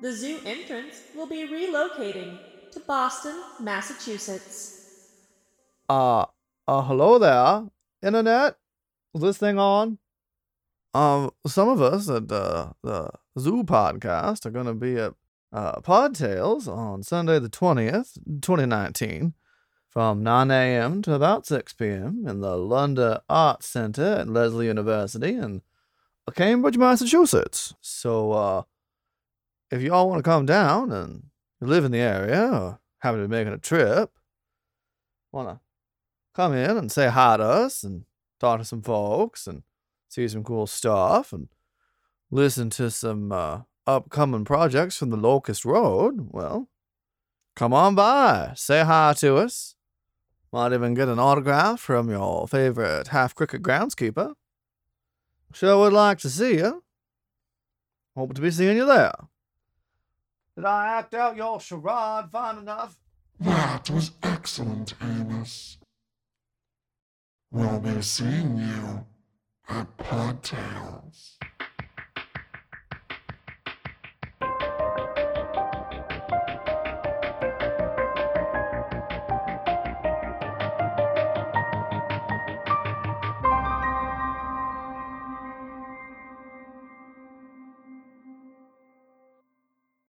The zoo entrance will be relocating to Boston, Massachusetts. Uh, uh, hello there, internet. Is this thing on? Um, some of us at uh, the Zoo Podcast are gonna be at uh, Podtales on Sunday the twentieth, twenty nineteen, from nine a.m. to about six p.m. in the Lunder Arts Center at Lesley University in Cambridge, Massachusetts. So, uh, if y'all want to come down and live in the area or happen to be making a trip, wanna come in and say hi to us and talk to some folks and see some cool stuff and listen to some uh, upcoming projects from the Locust Road, well, come on by, say hi to us. Might even get an autograph from your favorite half cricket groundskeeper. Sure would like to see you. Hope to be seeing you there. Did I act out your charade fine enough? That was excellent, Amos. We'll be seeing you at Podtales.